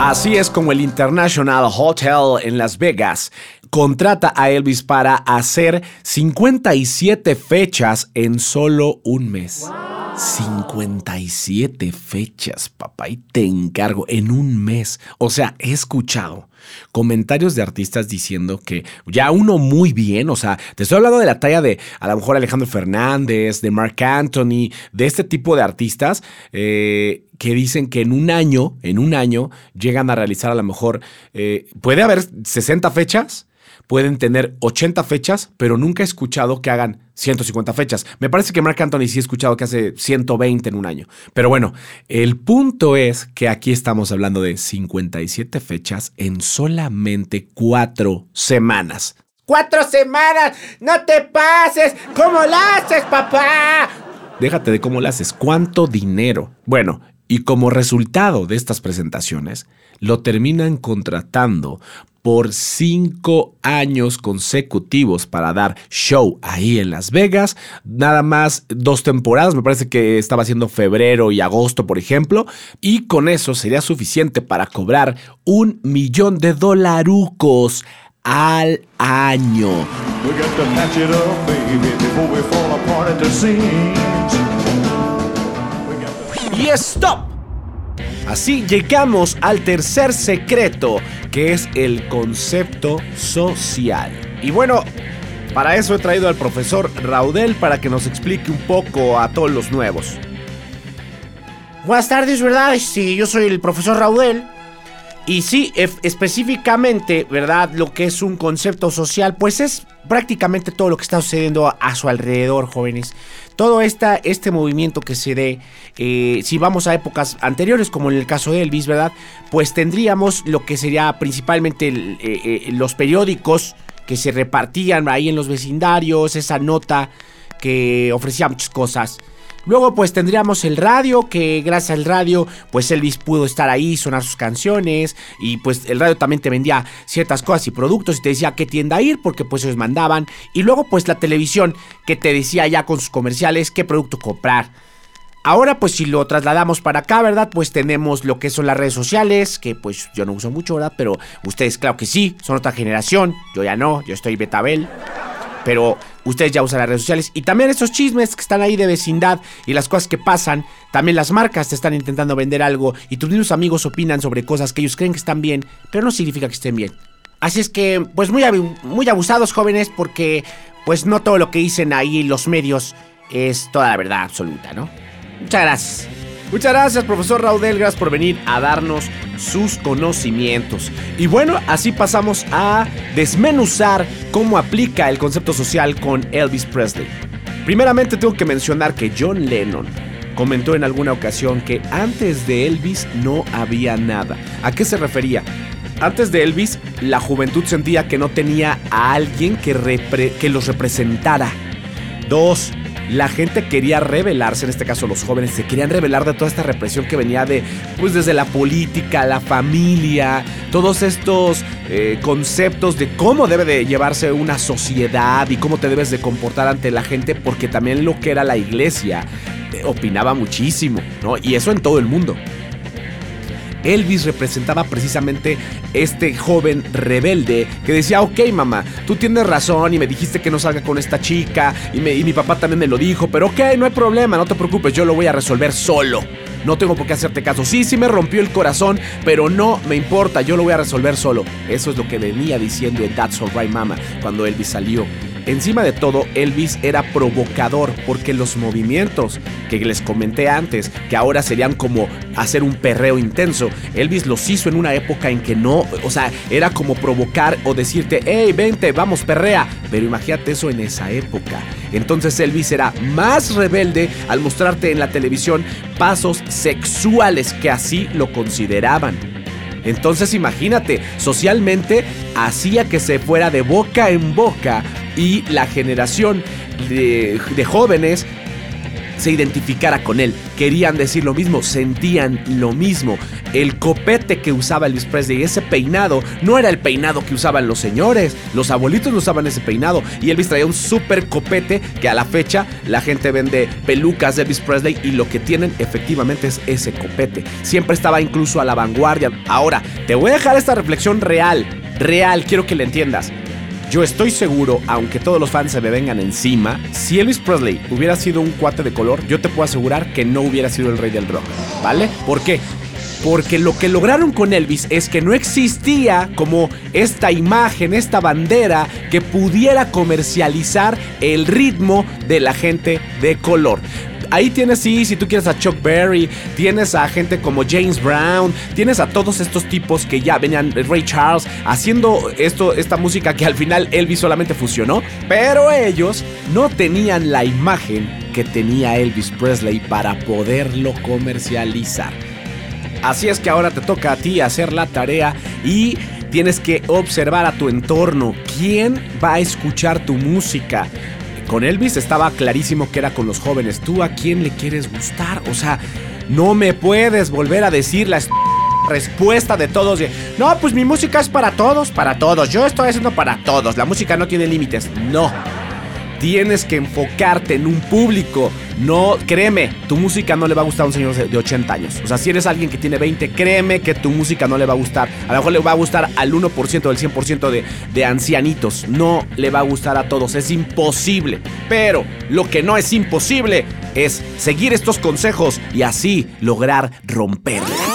Así es como el International Hotel en Las Vegas contrata a Elvis para hacer 57 fechas en solo un mes. 57 fechas, papá, y te encargo en un mes. O sea, he escuchado comentarios de artistas diciendo que ya uno muy bien, o sea, te estoy hablando de la talla de a lo mejor Alejandro Fernández, de Mark Anthony, de este tipo de artistas eh, que dicen que en un año, en un año, llegan a realizar a lo mejor, eh, puede haber 60 fechas pueden tener 80 fechas, pero nunca he escuchado que hagan 150 fechas. Me parece que Mark Anthony sí he escuchado que hace 120 en un año. Pero bueno, el punto es que aquí estamos hablando de 57 fechas en solamente cuatro semanas. ¡Cuatro semanas! ¡No te pases! ¿Cómo la haces, papá? Déjate de cómo la haces. ¿Cuánto dinero? Bueno, y como resultado de estas presentaciones, lo terminan contratando por cinco años consecutivos para dar show ahí en Las Vegas. Nada más dos temporadas, me parece que estaba haciendo febrero y agosto, por ejemplo. Y con eso sería suficiente para cobrar un millón de dolarucos al año. Y stop. Así llegamos al tercer secreto, que es el concepto social. Y bueno, para eso he traído al profesor Raudel para que nos explique un poco a todos los nuevos. Buenas tardes, ¿verdad? Sí, yo soy el profesor Raudel. Y sí, específicamente, ¿verdad? Lo que es un concepto social, pues es prácticamente todo lo que está sucediendo a, su alrededor, jóvenes. Todo esta, este movimiento que se dé, eh, si vamos a épocas anteriores, como en el caso de Elvis, ¿verdad? Pues tendríamos lo que sería principalmente eh, eh, los periódicos que se repartían ahí en los vecindarios, esa nota que ofrecía muchas cosas. Luego pues tendríamos el radio, que gracias al radio pues Elvis pudo estar ahí, sonar sus canciones y pues el radio también te vendía ciertas cosas y productos y te decía qué tienda ir porque pues ellos mandaban. Y luego pues la televisión que te decía ya con sus comerciales qué producto comprar. Ahora pues si lo trasladamos para acá, ¿verdad? Pues tenemos lo que son las redes sociales, que pues yo no uso mucho, ¿verdad? Pero ustedes claro que sí, son otra generación, yo ya no, yo estoy Betabel. Pero ustedes ya usan las redes sociales. Y también esos chismes que están ahí de vecindad y las cosas que pasan. También las marcas te están intentando vender algo y tus mismos amigos opinan sobre cosas que ellos creen que están bien, pero no significa que estén bien. Así es que, pues muy, muy abusados jóvenes porque pues no todo lo que dicen ahí los medios es toda la verdad absoluta, ¿no? Muchas gracias. Muchas gracias, profesor Raudel, gracias por venir a darnos sus conocimientos. Y bueno, así pasamos a desmenuzar cómo aplica el concepto social con Elvis Presley. Primeramente tengo que mencionar que John Lennon comentó en alguna ocasión que antes de Elvis no había nada. ¿A qué se refería? Antes de Elvis, la juventud sentía que no tenía a alguien que, que los representara. Dos, la gente quería rebelarse, en este caso los jóvenes, se querían rebelar de toda esta represión que venía de, pues desde la política, la familia, todos estos eh, conceptos de cómo debe de llevarse una sociedad y cómo te debes de comportar ante la gente, porque también lo que era la iglesia eh, opinaba muchísimo, ¿no? Y eso en todo el mundo. Elvis representaba precisamente este joven rebelde que decía, ok mamá, tú tienes razón y me dijiste que no salga con esta chica y, mi papá también me lo dijo, pero ok, no hay problema, no te preocupes, yo lo voy a resolver solo. No tengo por qué hacerte caso. Sí, sí me rompió el corazón, pero no me importa, yo lo voy a resolver solo. Eso es lo que venía diciendo en That's Alright Mama cuando Elvis salió Encima de todo, Elvis era provocador porque los movimientos que les comenté antes, que ahora serían como hacer un perreo intenso, Elvis los hizo en una época en que no, o sea, era como provocar o decirte, hey, vente, vamos, perrea. Pero imagínate eso en esa época. Entonces Elvis era más rebelde al mostrarte en la televisión pasos sexuales que así lo consideraban. Entonces imagínate, socialmente hacía que se fuera de boca en boca y la generación de, jóvenes se identificara con él. Querían decir lo mismo, sentían lo mismo. El copete que usaba Elvis Presley, ese peinado, no era el peinado que usaban los señores. Los abuelitos no usaban ese peinado. Y Elvis traía un super copete que a la fecha la gente vende pelucas de Elvis Presley y lo que tienen efectivamente es ese copete. Siempre estaba incluso a la vanguardia. Ahora, te voy a dejar esta reflexión real. Real, quiero que la entiendas. Yo estoy seguro, aunque todos los fans se me vengan encima, si Elvis Presley hubiera sido un cuate de color, yo te puedo asegurar que no hubiera sido el rey del rock. ¿Vale? ¿Por qué? Porque lo que lograron con Elvis es que no existía como esta imagen, esta bandera que pudiera comercializar el ritmo de la gente de color ahí tienes, sí, si tú quieres a Chuck Berry, tienes a gente como James Brown, tienes a todos estos tipos que ya venían, Ray Charles, haciendo esto, esta música que al final Elvis solamente fusionó, pero ellos no tenían la imagen que tenía Elvis Presley para poderlo comercializar. Así es que ahora te toca a ti hacer la tarea y tienes que observar a tu entorno. ¿Quién va a escuchar tu música? Con Elvis estaba clarísimo que era con los jóvenes. ¿Tú a quién le quieres gustar? O sea, no me puedes volver a decir la respuesta de todos. no, pues mi música es para todos, para todos. Yo estoy haciendo para todos. La música no tiene límites. No. Tienes que enfocarte en un público. No, créeme, tu música no le va a gustar a un señor de 80 años. O sea, si eres alguien que tiene 20, créeme que tu música no le va a gustar. A lo mejor le va a gustar al 1% del 100% de, de ancianitos. No le va a gustar a todos. Es imposible. Pero lo que no es imposible es seguir estos consejos y así lograr romperlo.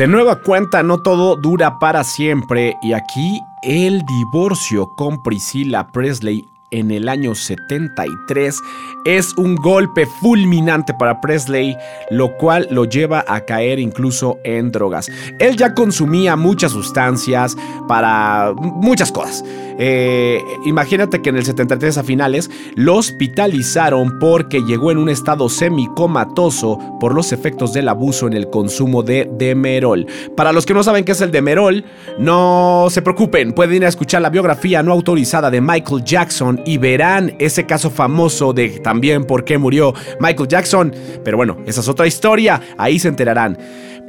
De nueva cuenta, no todo dura para siempre y aquí el divorcio con Priscilla Presley en el año 73 es un golpe fulminante para Presley, lo cual lo lleva a caer incluso en drogas. Él ya consumía muchas sustancias para muchas cosas. Eh, imagínate que en el 73 a finales lo hospitalizaron porque llegó en un estado semicomatoso por los efectos del abuso en el consumo de Demerol. Para los que no saben qué es el Demerol, no se preocupen, pueden ir a escuchar la biografía no autorizada de Michael Jackson y verán ese caso famoso de también por qué murió Michael Jackson. Pero bueno, esa es otra historia, ahí se enterarán.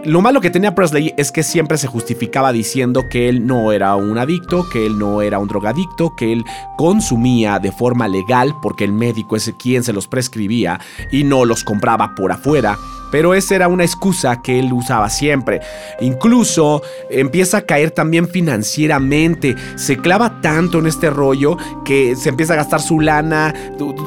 Lo malo que tenía Presley es que siempre se justificaba diciendo que él no era un adicto, que él no era un drogadicto, que él consumía de forma legal porque el médico es quien se los prescribía y no los compraba por afuera pero esa era una excusa que él usaba siempre. Incluso empieza a caer también financieramente, se clava tanto en este rollo que se empieza a gastar su lana,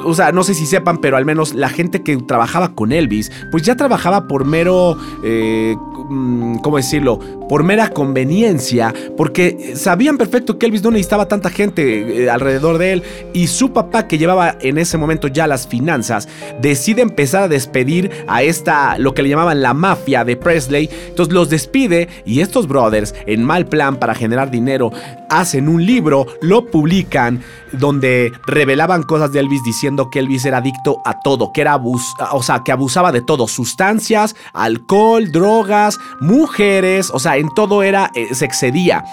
o sea, no sé si sepan, pero al menos la gente que trabajaba con Elvis, pues ya trabajaba por mero, eh, mm, ¿cómo decirlo? Por mera conveniencia, porque sabían perfecto que Elvis no necesitaba tanta gente eh, alrededor de él y su papá que llevaba en ese momento ya las finanzas, decide empezar a despedir a esta lo que le llamaban la mafia de Presley. Entonces los despide y estos brothers, en mal plan para generar dinero, hacen un libro, lo publican, donde revelaban cosas de Elvis diciendo que Elvis era adicto a todo, que era o sea, que abusaba de todo, sustancias, alcohol, drogas, mujeres, o sea, en todo era, eh, se excedía.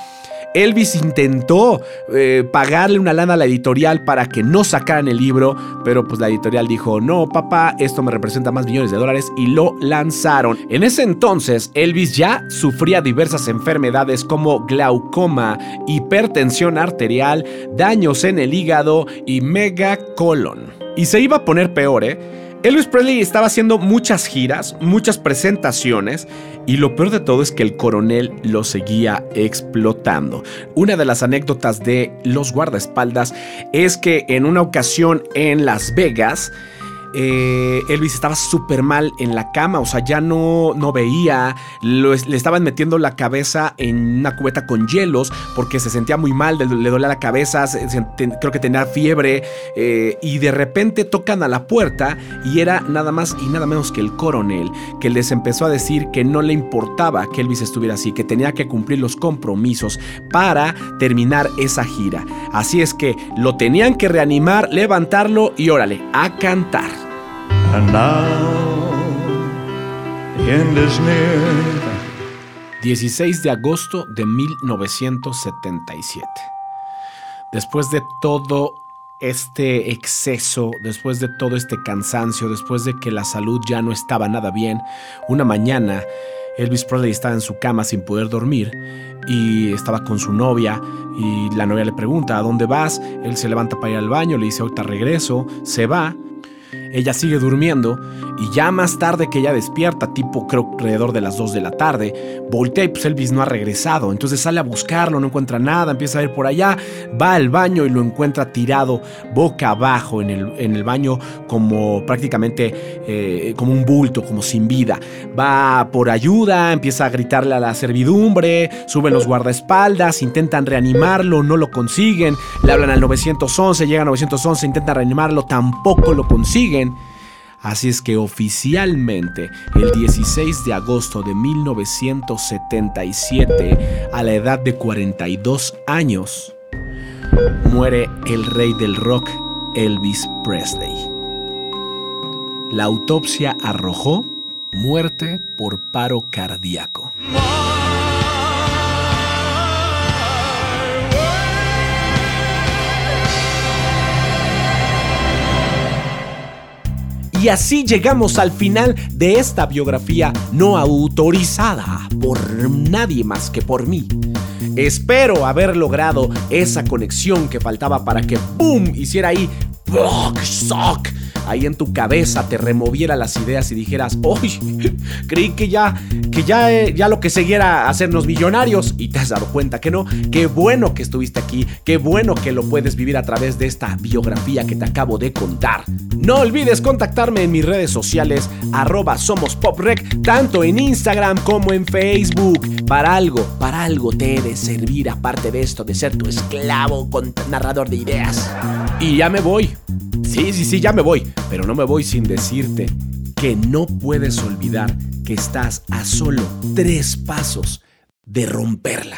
Elvis intentó eh, pagarle una lana a la editorial para que no sacaran el libro, pero pues la editorial dijo, no, papá, esto me representa más millones de dólares y lo lanzaron. En ese entonces, Elvis ya sufría diversas enfermedades como glaucoma, hipertensión arterial, daños en el hígado y megacolon. Y se iba a poner peor, ¿eh? Elvis Presley estaba haciendo muchas giras, muchas presentaciones y lo peor de todo es que el coronel lo seguía explotando. Una de las anécdotas de los guardaespaldas es que en una ocasión en Las Vegas, eh, Elvis estaba súper mal en la cama, o sea, ya no, no veía, le estaban metiendo la cabeza en una cubeta con hielos porque se sentía muy mal, le, dolía la cabeza, creo que tenía fiebre, eh, y de repente tocan a la puerta y era nada más y nada menos que el coronel, que les empezó a decir que no le importaba que Elvis estuviera así, que tenía que cumplir los compromisos para terminar esa gira. Así es que lo tenían que reanimar, levantarlo y órale, a cantar. And now the end is near. 16 de agosto de 1977. Después de todo este exceso, después de todo este cansancio, después de que la salud ya no estaba nada bien, una mañana Elvis Presley estaba en su cama sin poder dormir y estaba con su novia y la novia le pregunta, ¿a dónde vas? Él se levanta para ir al baño, le dice, ahorita regreso, se va ella sigue durmiendo y ya más tarde que ella despierta, tipo creo alrededor de las 2 de la tarde, voltea y pues Elvis no ha regresado. Entonces sale a buscarlo, no encuentra nada, empieza a ir por allá, va al baño y lo encuentra tirado boca abajo en el, en el baño como prácticamente eh, como un bulto, como sin vida. Va por ayuda, empieza a gritarle a la servidumbre, suben los guardaespaldas, intentan reanimarlo, no lo consiguen, le hablan al 911, llega al 911, intentan reanimarlo, tampoco lo consiguen. Así es que oficialmente, el 16 de agosto de 1977, a la edad de 42 años, muere el rey del rock, Elvis Presley. La autopsia arrojó muerte por paro cardíaco. Y así llegamos al final de esta biografía no autorizada por nadie más que por mí. Espero haber logrado esa conexión que faltaba para que ¡boom! hiciera ahí ¡Sock! Ahí en tu cabeza te removiera las ideas y dijeras, ¡Uy! Creí que ya, que ya, eh, ya lo que seguía hacernos millonarios y te has dado cuenta que no. Qué bueno que estuviste aquí, qué bueno que lo puedes vivir a través de esta biografía que te acabo de contar. No olvides contactarme en mis redes sociales, arroba tanto en Instagram como en Facebook. Para algo, para algo te he de servir aparte de esto de ser tu esclavo con narrador de ideas. Y ya me voy. Sí, sí, sí, ya me voy. Pero no me voy sin decirte que no puedes olvidar que estás a solo tres pasos de romperla.